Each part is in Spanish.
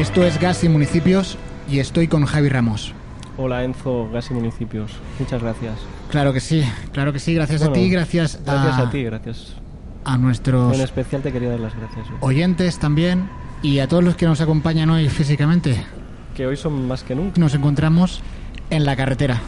Esto es Gas y Municipios y estoy con Javi Ramos. Hola Enzo, Gas y Municipios. Muchas gracias. Claro que sí, claro que sí, gracias a Bueno, ti, gracias, Gracias a, a ti, gracias. a nuestros En especial te quería dar las gracias. oyentes también y a todos los que nos acompañan hoy físicamente. Que hoy son más que nunca. Nos encontramos en la carretera.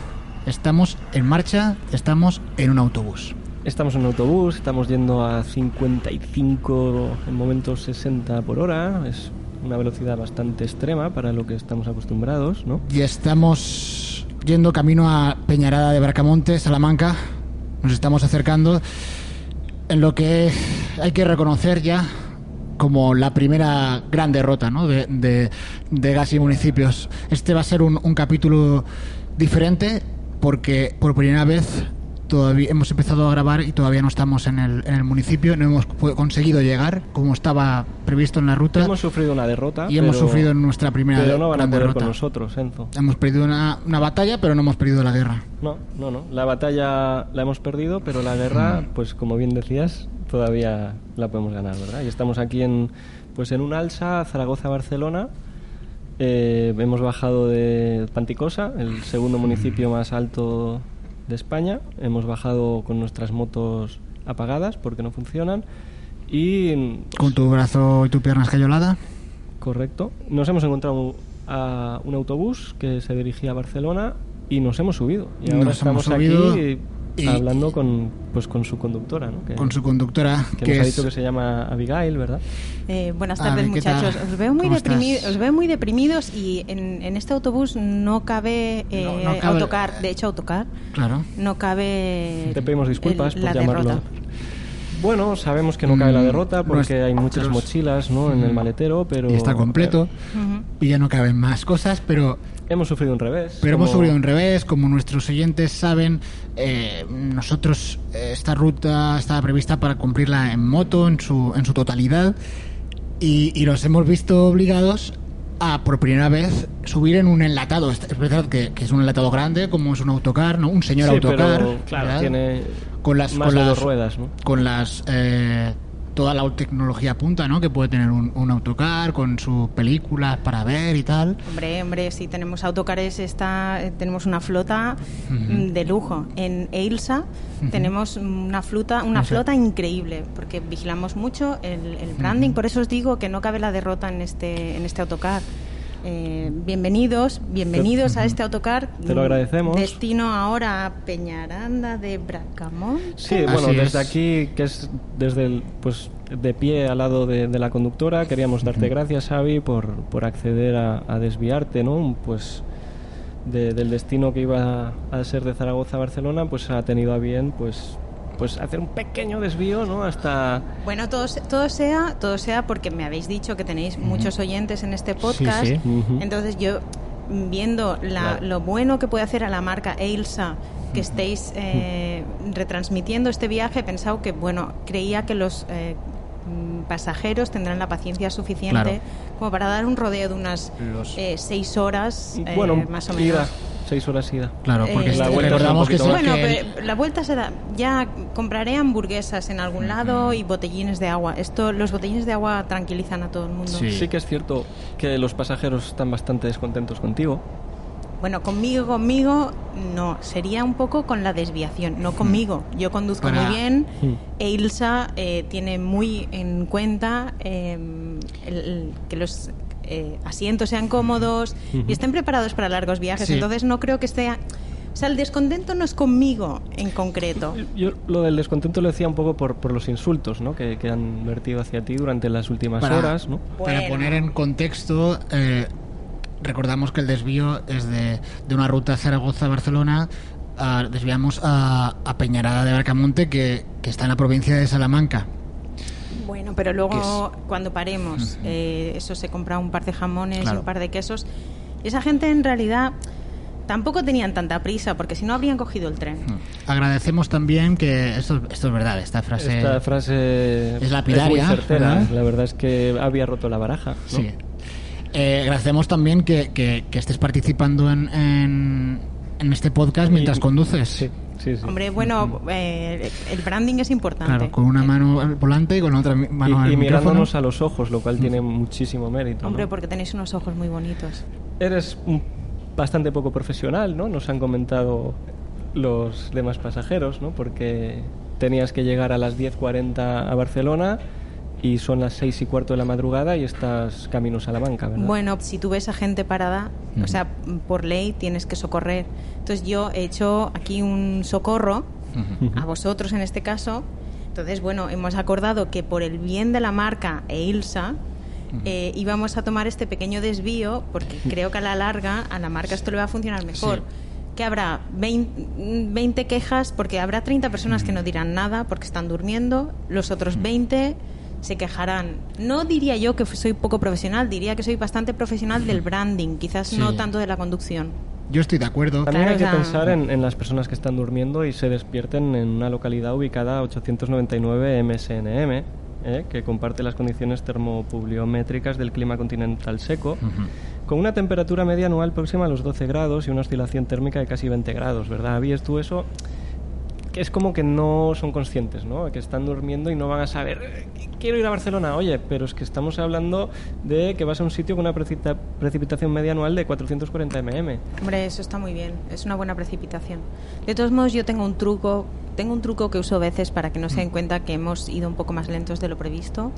Estamos en marcha, estamos en un autobús. Estamos en un autobús, estamos yendo a 55, en momentos 60 por hora. Es una velocidad bastante extrema para lo que estamos acostumbrados, ¿no? Y estamos yendo camino a Peñarada de Bracamonte, Salamanca. Nos estamos acercando en lo que hay que reconocer ya como la primera gran derrota ¿no? de, Gas y Municipios. Este va a ser un, un capítulo diferente porque por primera vez todavía hemos empezado a grabar y todavía no estamos en el, en el municipio, no hemos conseguido llegar como estaba previsto en la ruta Hemos sufrido una derrota. y hemos sufrido nuestra primera Pero no van a gran poder derrota. con nosotros, Enzo. Hemos perdido una, una batalla, pero no hemos perdido la guerra. No, no, no. La batalla la hemos perdido, pero la guerra, Mm. pues como bien decías, todavía la podemos ganar, ¿verdad? Y estamos aquí en, pues en un alza, Zaragoza-Barcelona. Eh, hemos bajado de Panticosa, el segundo municipio más alto de España. Hemos bajado con nuestras motos apagadas porque no funcionan. Y Con tu brazo y tu pierna escayolada. Correcto. Nos hemos encontrado a un autobús que se dirigía a Barcelona y nos hemos subido. Y ahora Nos hemos estamos subido aquí y- hablando con, pues, con su conductora, ¿no? que, Con su conductora, que que nos ha dicho que se llama Abigail, ¿verdad? Eh, buenas tardes, muchachos. Os veo muy ¿Cómo deprimidos, os veo muy deprimidos y en, en este autobús no cabe, eh, No- no cabe- autocar. De hecho, autocar Claro. no cabe. Te pedimos disculpas el- por la llamarlo. derrota. Bueno, sabemos que no cabe la Mm, derrota porque hay muchas mochilas ¿no? en el maletero, pero... Y está completo. Ujú. Y ya no caben más cosas, pero, Hemos sufrido un revés. pero hemos subido un revés. Como nuestros oyentes saben, eh, nosotros eh, esta ruta estaba prevista para cumplirla en moto, en su, en su totalidad. Y, y nos hemos visto obligados a por primera vez subir en un enlatado. Es es verdad que, que es un enlatado grande, como es un autocar, ¿no? Un señor Sí, autocar. pero, claro, ¿verdad? tiene con las, más con de las dos ruedas, ¿no? con las eh, toda la tecnología punta ¿no? que puede tener un, un autocar con sus películas para ver y tal Hombre, hombre, si tenemos autocares, está, eh, tenemos una flota mm, de lujo. En Eilsa tenemos una flota, una Eso. flota increíble, porque vigilamos mucho el, el branding. Por eso os digo que no cabe la derrota en este, en este autocar. Eh, bienvenidos, bienvenidos a este autocar. Te lo agradecemos. Destino ahora a Peñaranda de Bracamonte. Sí, Así bueno, desde es. aquí, que es desde el, pues de pie al lado de, de la conductora, queríamos darte gracias, Xavi, por, por acceder a, a desviarte, ¿no? Pues de- del destino que iba a ser de Zaragoza a Barcelona, pues ha tenido a bien, pues pues hacer un pequeño desvío, ¿no? Hasta Bueno, todo, todo sea, todo sea porque me habéis dicho que tenéis muchos oyentes en este podcast. sí. Entonces yo viendo la- Claro. lo bueno que puede hacer a la marca Ailsa que estéis eh, retransmitiendo este viaje, he pensado que bueno, creía que los eh, mm, pasajeros tendrán la paciencia suficiente Claro. como para dar un rodeo de unas Los- eh, seis horas eh, bueno, más o menos. ida, seis horas ida. claro porque Eh, este- la vuelta es un recordamos que, sí. Bueno, que pero la vuelta será. Ya compraré hamburguesas en algún lado y botellines de agua. Esto, los botellines de agua tranquilizan a todo el mundo. Sí. Sí que es cierto que los pasajeros están bastante descontentos contigo. Bueno, conmigo, conmigo, no. Sería un poco con la desviación, no conmigo. Yo conduzco Para- muy bien. Mm. E Ilsa eh, tiene muy en cuenta eh, el- el- que los eh, asientos sean cómodos y estén preparados para largos viajes. Sí. Entonces no creo que esté O sea, el descontento no es conmigo en concreto. Yo lo del descontento lo decía un poco por, por los insultos ¿no? que, que han vertido hacia ti durante las últimas Para- horas. ¿no? Para poner en contexto, eh, recordamos que el desvío es de, de una ruta Zaragoza-Barcelona. a- desviamos a, a Peñarada de Barcamonte, que, que está en la provincia de Salamanca. Bueno, pero luego cuando paremos, eh, eso se compra un par de jamones Claro. un par de quesos. Y esa gente en realidad tampoco tenían tanta prisa, porque si no habrían cogido el tren. Agradecemos también que esto, esto es verdad, esta frase. Esta frase es lapidaria, muy certera. ¿verdad? La verdad es que había roto la baraja. ¿no? Sí. Eh, agradecemos también que, que- que estés participando en, en, en este podcast mientras Y- conduces. Sí, sí, sí. Hombre, bueno, eh, el branding es importante. Claro, con una mano al volante y con otra mano y, al y micrófono. mirándonos a los ojos, lo cual tiene muchísimo mérito. ¿no? Hombre, porque tenéis unos ojos muy bonitos. Eres un- bastante poco profesional, ¿no? Nos han comentado los demás pasajeros, ¿no? Porque tenías que llegar a las 10.40 a Barcelona y son las 6 y cuarto de la madrugada y estás camino a Salamanca, ¿verdad? Bueno, si tú ves a gente parada, o sea, por ley tienes que socorrer. Entonces yo he hecho aquí un socorro a vosotros en este caso. Entonces, bueno, hemos acordado que por el bien de la marca e Ilsa eh, íbamos a tomar este pequeño desvío porque creo que a la larga a la marca esto le va a funcionar mejor. Sí. Que habrá 20, 20 quejas porque habrá 30 personas que no dirán nada porque están durmiendo, los otros 20 se quejarán. No diría yo que soy poco profesional, diría que soy bastante profesional del branding, quizás Sí. no tanto de la conducción. Yo estoy de acuerdo. También Claro, hay que o sea- pensar en, en las personas que están durmiendo y se despierten en una localidad ubicada a 899 MSNM, ¿eh? que comparte las condiciones termopluviométricas del clima continental seco, con una temperatura media anual próxima a los 12 grados y una oscilación térmica de casi 20 grados, ¿verdad? ¿Habías tú eso? Que es como que no son conscientes, ¿no? Que están durmiendo y no van a saber, "Eh, quiero ir a Barcelona, oye, pero es que estamos hablando de que vas a un sitio con una precipita- precipitación media anual de 440 mm. Hombre, eso está muy bien, es una buena precipitación. De todos modos, yo tengo un truco, tengo un truco que uso a veces para que no se den cuenta que hemos ido un poco más lentos de lo previsto,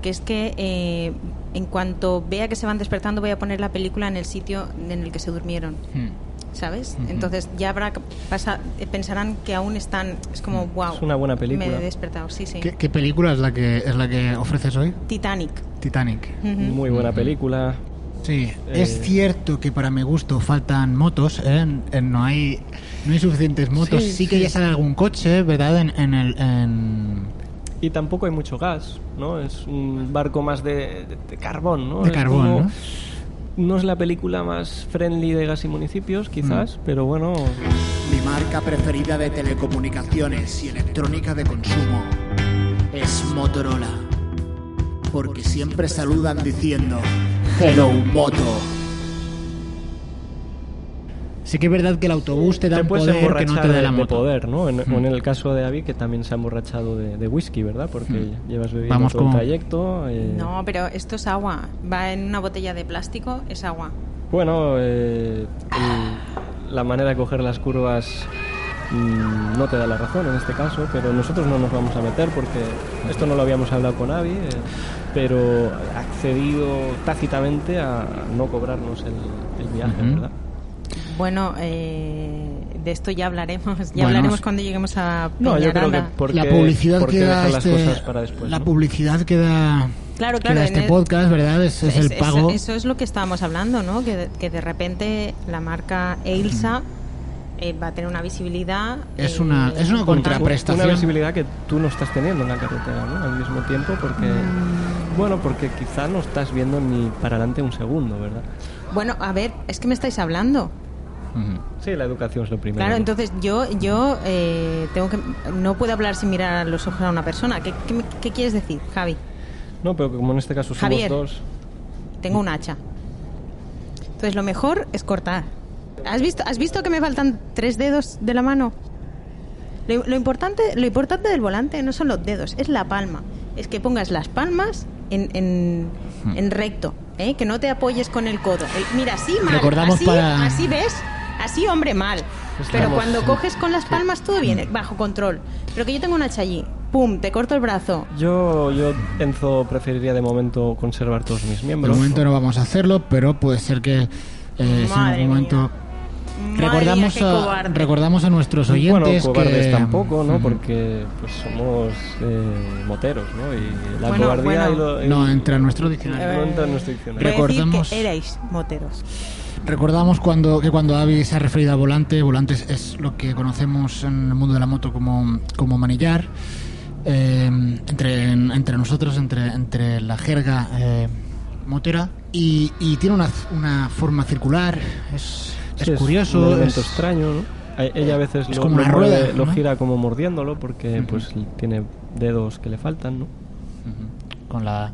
que es que eh, en cuanto vea que se van despertando voy a poner la película en el sitio en el que se durmieron. Hmm. ¿Sabes? Entonces ya habrá que pasa, eh, pensarán que aún están es como wow. Es una buena película. Me he despertado, sí, sí. ¿Qué, qué película es la que es la que ofreces hoy? Titanic. Titanic. Ujú. Muy buena película. Sí, Eh, es cierto que para mi gusto faltan motos, ¿eh? No hay no hay suficientes motos. Sí, Sí, que sí. ya sale algún coche, ¿verdad? En, en el en- Y tampoco hay mucho gas, ¿no? Es un barco más de, de- de carbón, ¿no? De carbón, como- ¿no? No es la película más friendly de gas y municipios, quizás, Mm. pero bueno, Mi marca preferida de telecomunicaciones y electrónica de consumo es Motorola. Porque siempre saludan diciendo Hello Moto. Sí que es verdad que el autobús te da te un poder que no te da de, la de moto. poder, ¿no? En, Mm. o en el caso de Avi, que también se ha emborrachado de, de whisky, ¿verdad? Porque llevas bebiendo Vamos todo el trayecto. eh, No, pero esto es agua. Va en una botella de plástico, es agua. Bueno, eh, el- la manera de coger las curvas mm, no te da la razón en este caso, pero nosotros no nos vamos a meter porque esto no lo habíamos hablado con Avi, eh, pero ha accedido tácitamente a no cobrarnos el, el viaje. ¿verdad? Bueno, eh, de esto ya hablaremos. Ya Bueno, hablaremos cuando lleguemos a No, yo creo que Peñaranda. por la publicidad por qué que da dejar las este, cosas para después, la ¿no? publicidad que da, Claro, claro, este el- podcast, ¿verdad? Es, es el pago. Eso, eso es lo que estábamos hablando, ¿no? Que, de- que de repente la marca Eilsa eh, va a tener una visibilidad. Es eh, una- es una contraprestación. Una visibilidad que tú no estás teniendo en la carretera, ¿no? Al mismo tiempo, porque. Mm. Bueno, porque quizá no estás viendo ni para adelante un segundo, ¿verdad? Bueno, a ver, es que me estáis hablando. Sí, la educación es lo primero. Claro, entonces yo, yo eh, tengo que, no puedo hablar sin mirar a los ojos a una persona. ¿Qué, qué qué quieres decir, Javi? No, pero como en este caso somos Javier. dos. Tengo un hacha. Entonces lo mejor es cortar. ¿Has visto, ¿Has visto que me faltan tres dedos de la mano? Lo, lo importante, lo importante del volante no son los dedos, es la palma. Es que pongas las palmas en, en, en recto, ¿eh? que no te apoyes con el codo. El- mira, así mal, Recordamos así, para- así ves, así hombre mal. Pero Estamos- cuando coges con las palmas todo viene, bajo control. Pero que yo tengo un hacha allí, pum, te corto el brazo. Yo, yo, Enzo, preferiría de momento conservar todos mis De miembros. momento no vamos a hacerlo, pero puede ser que eh, si en algún momento... Recordamos mía, a, recordamos a nuestros Bueno, oyentes cobardes que tampoco, ¿no? Porque pues somos eh, moteros, ¿no? Y la Bueno, cobardía bueno. y lo... y- no entra en nuestro diccionario. no entra en nuestro diccionario. Recordamos- que erais moteros. Recordamos cuando que cuando Avi se ha referido a volante, volante es, es lo que conocemos en el mundo de la moto como, como manillar. Eh, entre, entre nosotros, entre, entre la jerga eh, motera, y, y tiene una, una forma circular, es, es Sí, curioso. un elemento es- extraño, ¿no? Ella a veces Es lo, como lo mueve- rueda, lo gira como mordiéndolo porque pues tiene dedos que le faltan, ¿no? Con la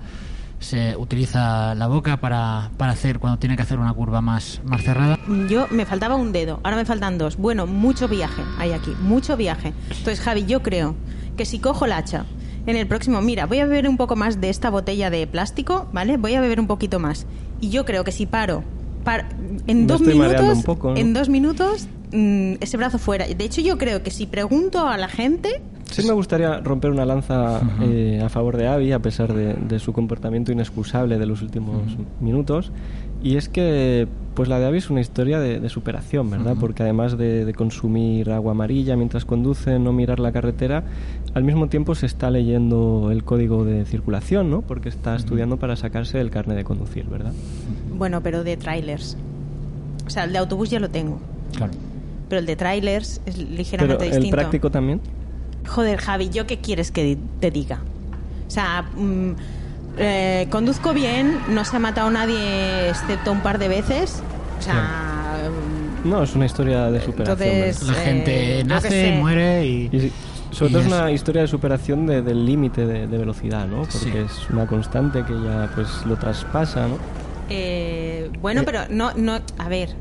se utiliza la boca para, para hacer cuando tiene que hacer una curva más, más cerrada. Yo me faltaba un dedo, ahora me faltan dos. Bueno, mucho viaje hay aquí, mucho viaje. Entonces, Javi, yo creo que si cojo el hacha en el próximo, mira, voy a beber un poco más de esta botella de plástico, ¿vale? Voy a beber un poquito más. Y yo creo que si paro, par- en Me dos minutos, poco, ¿no? en dos minutos, mm, ese brazo fuera. De hecho, yo creo que si pregunto a la gente, Sí me gustaría romper una lanza eh, a favor de Abby, a pesar de, de su comportamiento inexcusable de los últimos minutos. Y es que pues la de Abby es una historia de, de superación, ¿verdad? Porque además de, de consumir agua amarilla mientras conduce, no mirar la carretera, al mismo tiempo se está leyendo el código de circulación, ¿no? Porque está estudiando para sacarse el carnet de conducir, ¿verdad? bueno, pero de trailers. O sea, el de autobús ya lo tengo. Claro. Pero el de trailers es Pero ligeramente el distinto. práctico también. Joder, Javi, ¿yo qué quieres que te diga? O sea, mm, eh, conduzco bien, no se ha matado nadie excepto un par de veces. O sea, mm, No, es una historia de superación. Entonces. La Eh, gente qué nace, muere y, Y sí, sobre todo es es- una historia de superación de- del límite de, de velocidad, ¿no? Porque Sí. es una constante que ya pues lo traspasa, ¿no? eh, bueno, Eh. pero no, no, a ver.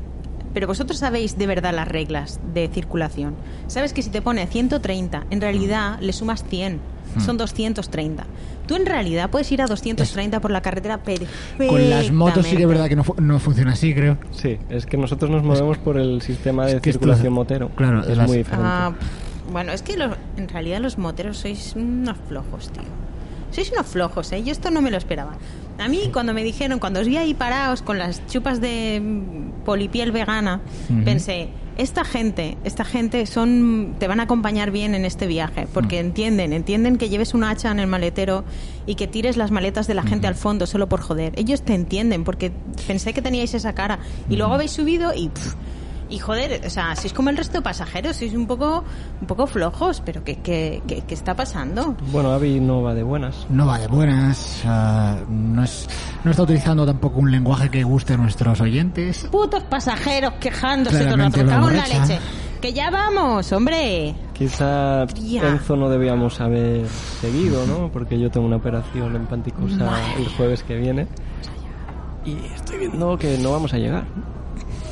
Pero vosotros sabéis de verdad las reglas de circulación. Sabes que si te pone 130, en realidad le sumas 100. Hmm. Son 230. Tú en realidad puedes ir a 230 por la carretera perfectamente. con las motos sí que es verdad que no, fu- no funciona así, creo. Sí, es que nosotros nos movemos por el sistema de es que esto- circulación motero. claro, es las- muy diferente. Ah, bueno, es que los- en realidad los moteros sois unos flojos, tío. Sois unos flojos, ¿eh? Yo esto no me lo esperaba. A mí, cuando me dijeron, cuando os vi ahí parados con las chupas de polipiel vegana, pensé, esta gente, esta gente son, te van a acompañar bien en este viaje, porque Mm. entienden, entienden que lleves un hacha en el maletero y que tires las maletas de la gente al fondo solo por joder. Ellos te entienden, porque pensé que teníais esa cara. Y luego habéis subido y... pff, y joder, o sea, sois como el resto de pasajeros, sois un poco, un poco flojos, pero ¿qué, qué, qué, qué está pasando? Bueno, Avi no va de buenas. No va de buenas, ah, no, es, no está utilizando tampoco un lenguaje que guste a nuestros oyentes. Putos pasajeros quejándose todo el Claramente rato, la leche. Que ya vamos, hombre. Quizá. Enzo no debíamos haber seguido, ¿no? Porque yo tengo una operación en Panticosa Madre el jueves que viene. Y estoy viendo que no vamos a llegar.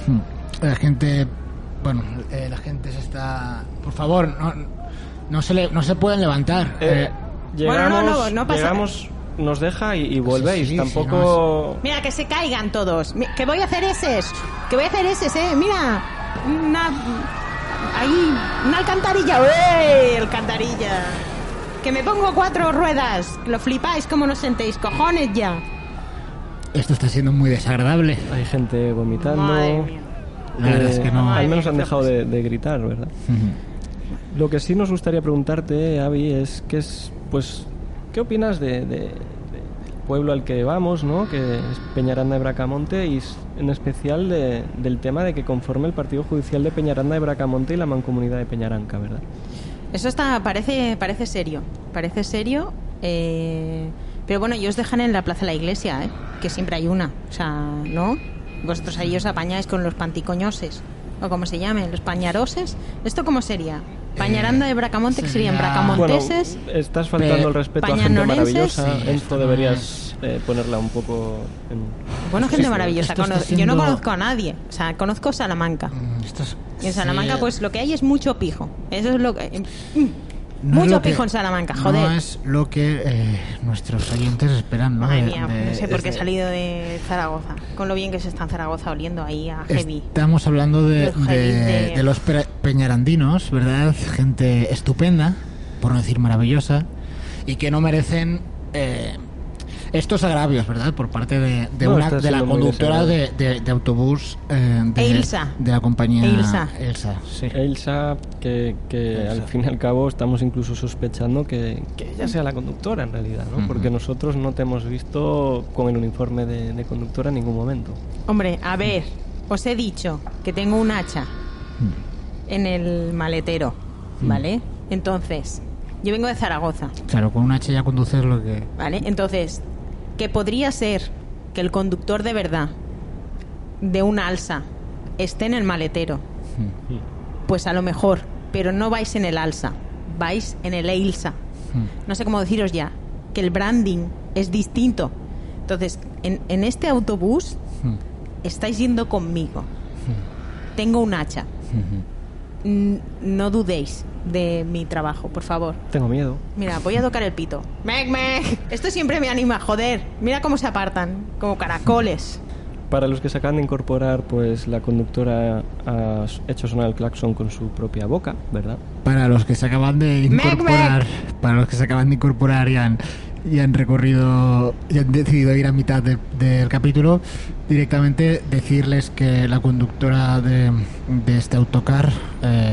Hmm. La gente, bueno, eh, la gente se está... Por favor, no, no, se, le, no se pueden levantar. Eh, Eh, llegamos, Bueno, no, no, no pasa- llegamos, nos deja y, y volvéis. Sí, sí, sí, Tampoco... Mira, que se caigan todos. Que voy a hacer ese. Que voy a hacer ese, eh. Mira. Una. Ahí. Una alcantarilla. ¡Uey! Alcantarilla. Que me pongo cuatro ruedas. Lo flipáis como nos sentéis. Cojones ya. esto está siendo muy desagradable. Hay gente vomitando. Madre mía. La verdad es que no. Al menos han dejado de, de gritar, ¿verdad? Lo que sí nos gustaría preguntarte, Avi, es que es, pues, ¿qué opinas de, de- de- del pueblo al que vamos, ¿no? Que es Peñaranda de Bracamonte y en especial de- del tema de que conforme el partido judicial de Peñaranda de Bracamonte y la mancomunidad de Peñaranca, ¿verdad? Eso está, parece, parece serio. Parece serio. eh, pero bueno, ellos dejan en la plaza de la iglesia, ¿eh? Que siempre hay una. O sea, ¿no? Vosotros ahí os apañáis con los panticoñoses. O como se llamen, los pañaroses. ¿Esto cómo sería? Pañaranda de Bracamonte, que serían sería- bracamonteses. Bueno, estás faltando el respeto a gente maravillosa. Sí, Enzo, deberías eh, ponerla un poco en... Bueno, gente maravillosa. Yo no conozco a nadie. O sea, conozco Salamanca. Mm, Y en Salamanca, sí, pues lo que hay es mucho pijo. Eso es lo que. No mucho pijo en Salamanca, joder. No es lo que eh, nuestros oyentes esperan, ¿no? Madre mía, de- no sé por qué he salido de Zaragoza. Con lo bien que se está en Zaragoza oliendo ahí a heavy. Estamos hablando de, Los de- los pe- peñarandinos, ¿verdad? Gente estupenda, por no decir maravillosa, y que no merecen eh, estos agravios, ¿verdad? Por parte de, de No, una, de la conductora de, de- de autobús eh, de, Elsa. de la compañía Elsa. Elsa, sí. Elsa, que, que al fin y al cabo estamos incluso sospechando que, que ella sea la conductora en realidad, ¿no? Porque nosotros no te hemos visto con el uniforme de, de conductora en ningún momento. Hombre, a ver, os he dicho que tengo un hacha en el maletero, ¿vale? Entonces, yo vengo de Zaragoza, Claro, con un H ya conduces lo que... ¿vale? Entonces, que podría ser que el conductor de verdad de un alza esté en el maletero. Pues a lo mejor, pero no vais en el alza, vais en el Eilsa. No sé cómo deciros ya, que el branding es distinto. Entonces, en, en este autobús estáis yendo conmigo. Tengo un hacha. No dudéis de mi trabajo, por favor. Tengo miedo. Mira, voy a tocar el pito. ¡Mec, mec! Esto siempre me anima, joder. Mira cómo se apartan, como caracoles. Para los que se acaban de incorporar, pues la conductora ha hecho sonar el claxon con su propia boca, ¿verdad? Para los que se acaban de Mec, incorporar, para los que se acaban de incorporar y han, y han recorrido y han decidido ir a mitad de- del capítulo, directamente decirles que la conductora de, de este autocar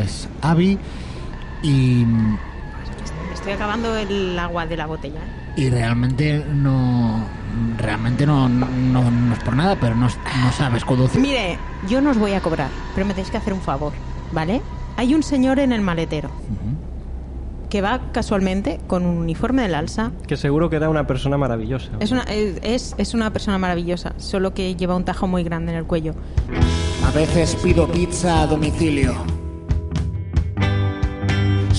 es Abby y, Me estoy acabando el agua de la botella. ¿eh? y realmente no realmente no, no, no es por nada, pero no, no sabes conducir. Mire, yo no os voy a cobrar, pero me tenéis que hacer un favor, ¿vale? Hay un señor en el maletero que va casualmente con un uniforme del alza. Que seguro que era una persona maravillosa. Es una, es, es una persona maravillosa, solo que lleva un tajo muy grande en el cuello. A veces pido pizza a domicilio.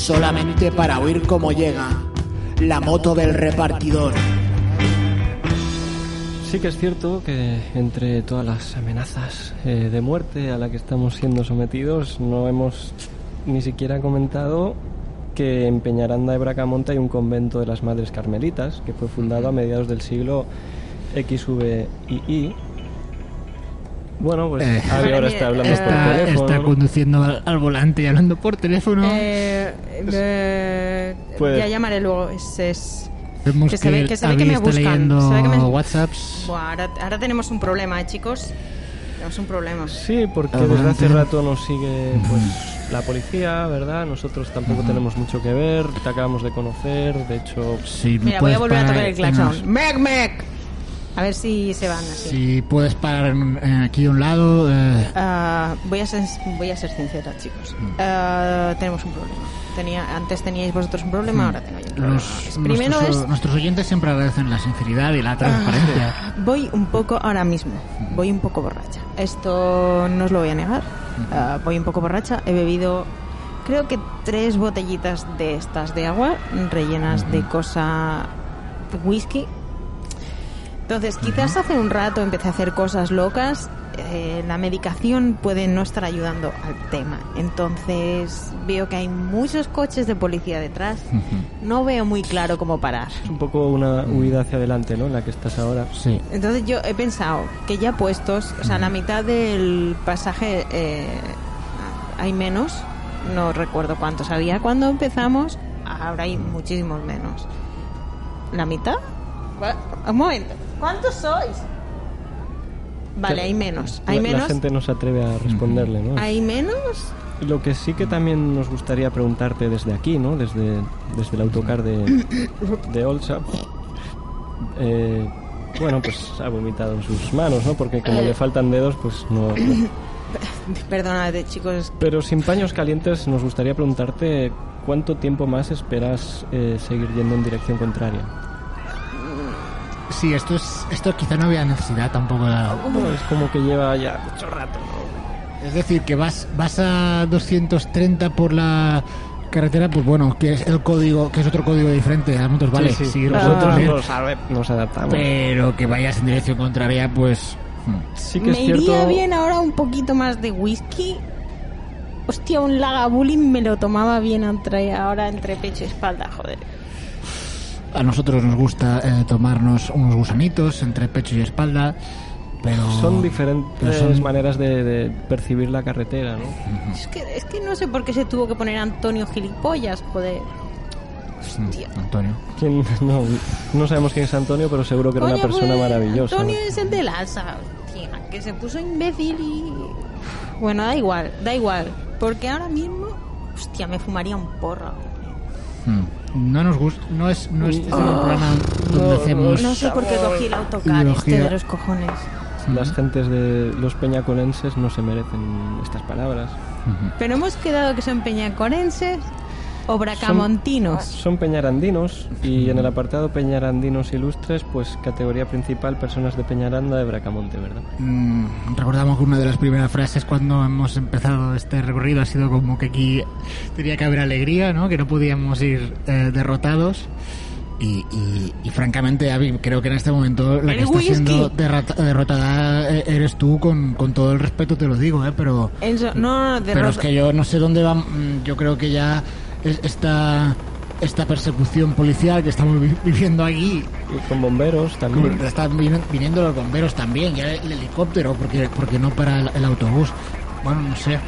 Solamente para oír cómo llega la moto del repartidor. Sí que es cierto que entre todas las amenazas eh, de muerte a la que estamos siendo sometidos, no hemos ni siquiera comentado que en Peñaranda de Bracamonte hay un convento de las Madres Carmelitas que fue fundado a mediados del siglo XVII. Bueno, pues Eh. Avi ahora está hablando eh, por teléfono. está conduciendo al, al volante y hablando por teléfono. Eh, eh, Pues- ya llamaré luego. Es, es- Vemos que se ve- que se ve que me está buscan, leyendo se ve que me- WhatsApps. Buah, ahora, ahora tenemos un problema, ¿eh, chicos? Tenemos un problema. Sí, porque Adelante. desde hace rato nos sigue pues la policía, ¿verdad? Nosotros tampoco tenemos mucho que ver, te acabamos de conocer, de hecho... Me Mira, voy a volver a tocar el claxon. ¡Mec, mec! A ver si se van así. Si puedes parar aquí a un lado. eh, Ah, voy, a ser, voy a ser sincera, chicos. Mm. Ah, tenemos un problema. Tenía, antes teníais vosotros un problema, ahora tengo yo un problema. Mm. los, Primero nuestros, es... nuestros oyentes siempre agradecen la sinceridad y la transparencia. Voy un poco, ahora mismo, voy un poco borracha. Esto no os lo voy a negar. Ah, voy un poco borracha. He bebido, creo que tres botellitas de estas de agua rellenas de cosa whisky. Entonces, quizás hace un rato empecé a hacer cosas locas. eh, la medicación puede no estar ayudando al tema. Entonces, veo que hay muchos coches de policía detrás. No veo muy claro cómo parar. Es un poco una huida hacia adelante, ¿no? En la que estás ahora. Sí. Entonces yo he pensado que ya puestos, o sea, la mitad del pasaje eh, hay menos, no recuerdo cuántos había cuando empezamos, ahora hay muchísimos menos. ¿La mitad? Un momento, ¿cuántos sois? Vale, hay menos, hay la, la menos, gente no se atreve a responderle, ¿no? hay menos. Lo que sí que también nos gustaría preguntarte desde aquí, ¿no? Desde, desde el autocar de, de Olsa. Eh, bueno, pues ha vomitado en sus manos, ¿no? Porque como le faltan dedos, pues no... no. Perdonad, chicos, Pero sin paños calientes, nos gustaría preguntarte cuánto tiempo más esperas eh, seguir yendo en dirección contraria. Sí, esto es esto quizá no había necesidad tampoco. de- Bueno, es como que lleva ya mucho rato, ¿no? Es decir, que vas vas a 230 por la carretera, pues bueno, que es el código, que es otro código diferente. A nosotros vale, Sí, sí, sí, nosotros bien, nos, a ver, nos adaptamos. pero que vayas en dirección contraria, pues hmm. Sí que me es cierto... iría bien ahora un poquito más de whisky. Hostia, un lagavulin me lo tomaba bien entre, ahora entre pecho y espalda, joder. A nosotros nos gusta eh, tomarnos unos gusanitos entre pecho y espalda, pero Son diferentes pero son- maneras de, de percibir la carretera, ¿no? Es que, es que no sé por qué se tuvo que poner Antonio gilipollas, joder. Hostia. Antonio. ¿Quién? No, no sabemos quién es Antonio, pero seguro que era una persona pues, maravillosa. Antonio es el del alza, hostia, que se puso imbécil y... Bueno, da igual, da igual. Porque ahora mismo, hostia, me fumaría un porro. Mm. No nos gusta, no es, no es Mm. un programa donde hacemos... No sé por qué cogí el autocar Ideología. este de los cojones. Las gentes de los peñacolenses no se merecen estas palabras. Pero hemos quedado que son peñacorenses o bracamontinos. Son peñarandinos y en el apartado peñarandinos ilustres, pues categoría principal personas de Peñaranda de Bracamonte, ¿verdad? Mm, recordamos que una de las primeras frases cuando hemos empezado este recorrido ha sido como que aquí tenía que haber alegría, ¿no? Que no podíamos ir eh, derrotados. Y, y- y francamente, Avi, creo que en este momento la que está whisky. siendo derrota- derrotada eh, eres tú, con, con todo el respeto te lo digo, ¿eh? Pero, Enzo, no, no, pero es que yo no sé dónde va. mm, Yo creo que ya esta, esta persecución policial que estamos vi- viviendo aquí Y con bomberos también. Están vin- viniendo los bomberos también, ya el helicóptero, porque, porque no para el, el autobús. Bueno, no sé,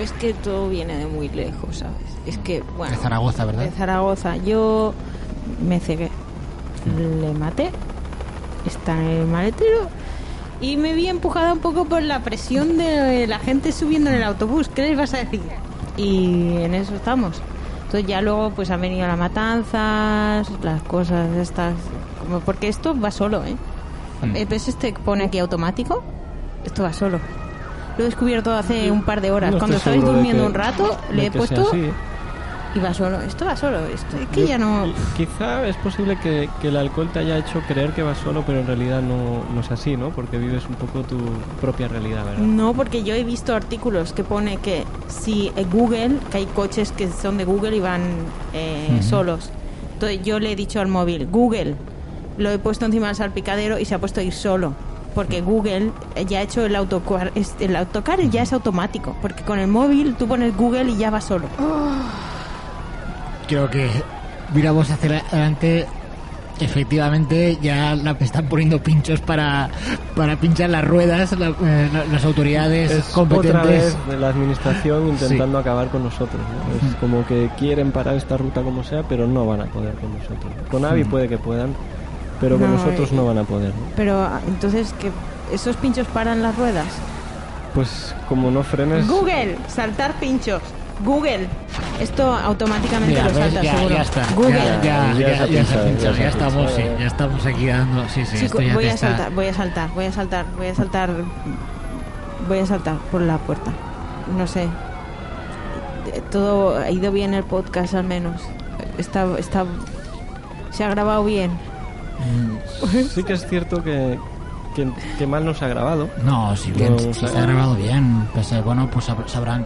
Es que todo viene de muy lejos, ¿sabes? Es que, bueno... de Zaragoza, ¿verdad? De Zaragoza. Yo me cegué. Le maté. Está en el maletero. Y me vi empujada un poco por la presión de la gente subiendo en el autobús. ¿Qué les vas a decir? Y en eso estamos. Entonces ya luego pues han venido las matanzas, las cosas estas. Como porque esto va solo, ¿eh? Eh, ¿Ves este que pone aquí automático? Esto va solo. Lo he descubierto hace un par de horas. No Cuando estabais durmiendo que- un rato, le he puesto así. Y va solo. Esto va solo. Esto es que Yo- ya no. Quizá es posible que, que el alcohol te haya hecho creer que vas solo, pero en realidad no, no es así, ¿no? Porque vives un poco tu propia realidad, ¿verdad? No, porque yo he visto artículos que pone que si eh, Google, que hay coches que son de Google y van eh, solos. Entonces yo le he dicho al móvil, Google, lo he puesto encima del salpicadero y se ha puesto a ir solo. Porque Google eh, ya ha hecho el autocar, el autocar ya es automático. Porque con el móvil tú pones Google y ya va solo. Creo que miramos hacia adelante. Efectivamente, ya la, están poniendo pinchos para, para pinchar las ruedas la- eh, la- las autoridades Es otra competentes. vez de la administración intentando acabar con nosotros. ¿no? Es como que quieren parar esta ruta como sea, pero no van a poder con nosotros. Con Avi puede que puedan, pero con No, nosotros y- no van a poder. ¿no? Pero ah, entonces, que ¿esos pinchos paran las ruedas? Pues como no frenes... Google, saltar pinchos. Google. Esto automáticamente Mira, lo salta ya, seguro. ya está. Google. Ya, ya, Ya ya, se ha pinchado, estamos, sí, ya estamos aquí dando. Sí, sí, Chico, esto ya voy a está- saltar, voy a saltar, voy a saltar, voy a saltar. Voy a saltar por la puerta. No sé. Todo ha ido bien el podcast al menos. Está, está, se ha grabado bien. Sí que es cierto que, que, que mal nos ha grabado. No, sí, bien, No, se ha grabado bien. Pues, eh, bueno, pues sab- sabrán.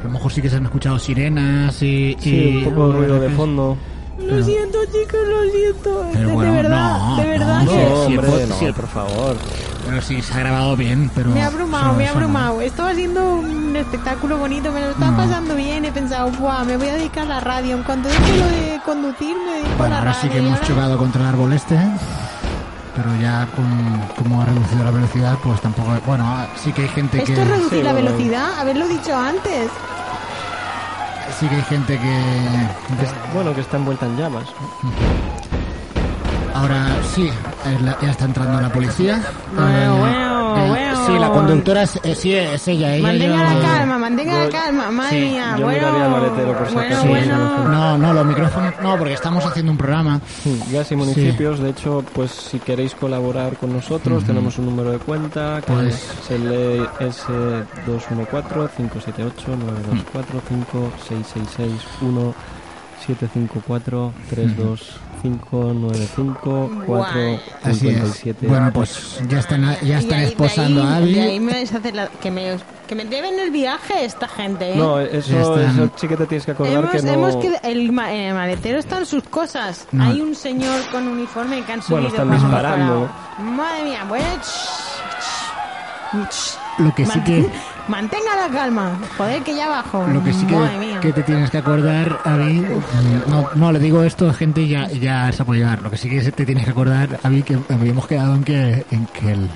A lo mejor sí que se han escuchado sirenas y. Sí, y- un poco de ruido de fondo. Lo siento, chicos, lo siento. Pero de bueno, verdad, no, de verdad no, que. sí, hombre, no, sí. por favor. Pero sí, se ha grabado bien, pero. Me ha abrumado, me ha abrumado. Estaba haciendo un espectáculo bonito, me lo estaba No. pasando bien. He pensado, ¡buah! Me voy a dedicar a la radio. En cuanto deje lo de conducir, me dedico a Bueno, la ahora radio. sí que hemos ahora- chocado contra el árbol este. Pero ya con, como ha reducido la velocidad, pues tampoco. Bueno, sí que hay gente que. Esto es reducir Sí, la bueno. velocidad, haberlo dicho antes. Sí que hay gente que. Bueno, que está envuelta en llamas. Ahora sí, es la- ya está entrando la policía. Bueno, Eh, bueno, eh, bueno. Sí, la conductora es, eh, sí, es ella. ella Mantenga la calma, mantenga la calma, madre sí, mía. yo bueno, el maletero por si bueno, acaso. Sí, bueno. No, no, los micrófonos no, porque estamos haciendo un programa. Gas y municipios, de hecho, pues si queréis colaborar con nosotros, tenemos un número de cuenta que Pues- se lee S214 578 924 5666 1 754 32 595 Guay. 4 Así es. 57 Bueno, pues ya están, ya Y están ahí- esposando ahí- a de ahí Abby. me vais a hacer la- que, me, que me deben el viaje esta gente, ¿eh? No, eso, eso sí que te tienes que acordar Hemos, que no... hemos el, ma- en el maletero están sus cosas. No. Hay un señor con uniforme que han subido. Bueno, están disparando. disparado. Madre mía, Lo que sí que, Mantenga la calma. Joder, que ya abajo. lo que sí que, que te tienes que acordar, Abby. No, no le digo esto a gente y ya, ya se puede llevar. Lo que sí que te tienes que acordar, Abby, que habíamos quedado en que, en que el,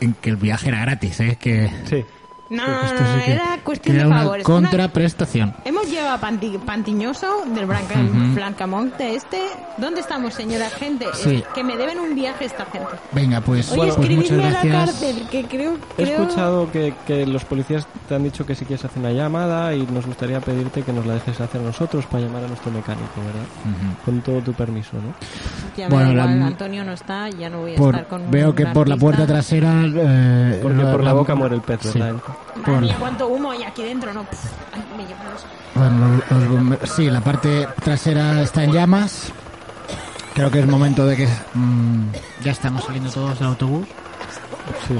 en que el viaje era gratis, ¿eh? Que Sí. No, no, Esto no, sí que- era cuestión de una favores. contraprestación. Hemos llevado a Panti- Pantiñoso del Branca, Blancamonte este. ¿Dónde estamos, señora gente? Sí. Es que me deben un viaje esta gente. Venga, pues, Oye, pues muchas escribidme a la gracias. cárcel, que creo... He creo- escuchado que, que los policías te han dicho que si quieres hacer una llamada y nos gustaría pedirte que nos la dejes hacer nosotros para llamar a nuestro mecánico, ¿verdad? Con todo tu permiso, ¿no? Ya me Bueno, da igual, la- Antonio no está, ya no voy a Por- estar con veo que por la puerta trasera... eh, Porque por la boca muere el pez, Sí. ¿verdad? Madre por- mía, cuánto humo hay aquí dentro, ¿no? Pff, ay, me llevan los... Bueno, los- los sí, la parte trasera está en llamas. Creo que es momento de que mm, ya estamos saliendo todos del autobús. Sí.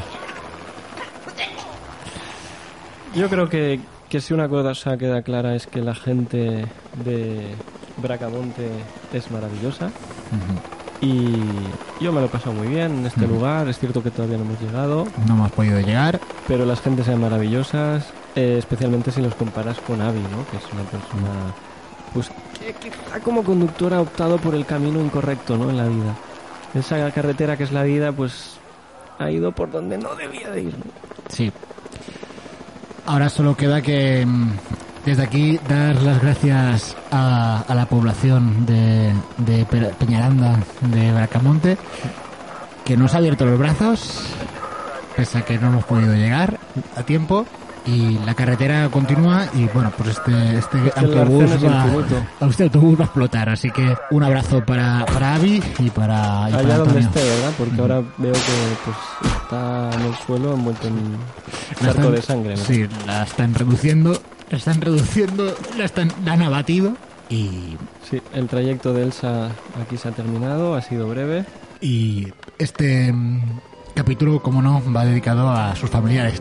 Yo creo que, que si una cosa queda clara es que la gente de Bracamonte es maravillosa. Y yo me lo he pasado muy bien en este lugar. Es cierto que todavía no hemos llegado, No hemos podido llegar. pero las gentes sean maravillosas, eh, especialmente si los comparas con Avi, ¿no? que es una persona pues que quizá como conductor ha optado por el camino incorrecto ¿no? en la vida. Esa carretera que es la vida, pues ha ido por donde no debía de ir. Sí. Ahora solo queda que mm, desde aquí dar las gracias a, a la población de, de Pe- Peñaranda, de Bracamonte, que nos ha abierto los brazos, pese a que no hemos podido llegar a tiempo. Y la carretera continúa y bueno, pues este, este autobús es va, este autobús va a explotar. Así que un abrazo para, para Avi y para, y para Allá donde Antonio. esté, ¿verdad? Porque ahora veo que pues está en el suelo envuelto en charco de sangre. ¿no? Sí, la están reduciendo, la están reduciendo, la, están, la han abatido y, Sí, el trayecto de Elsa aquí se ha terminado, ha sido breve. y este mm, capítulo, como no, va dedicado a sus familiares.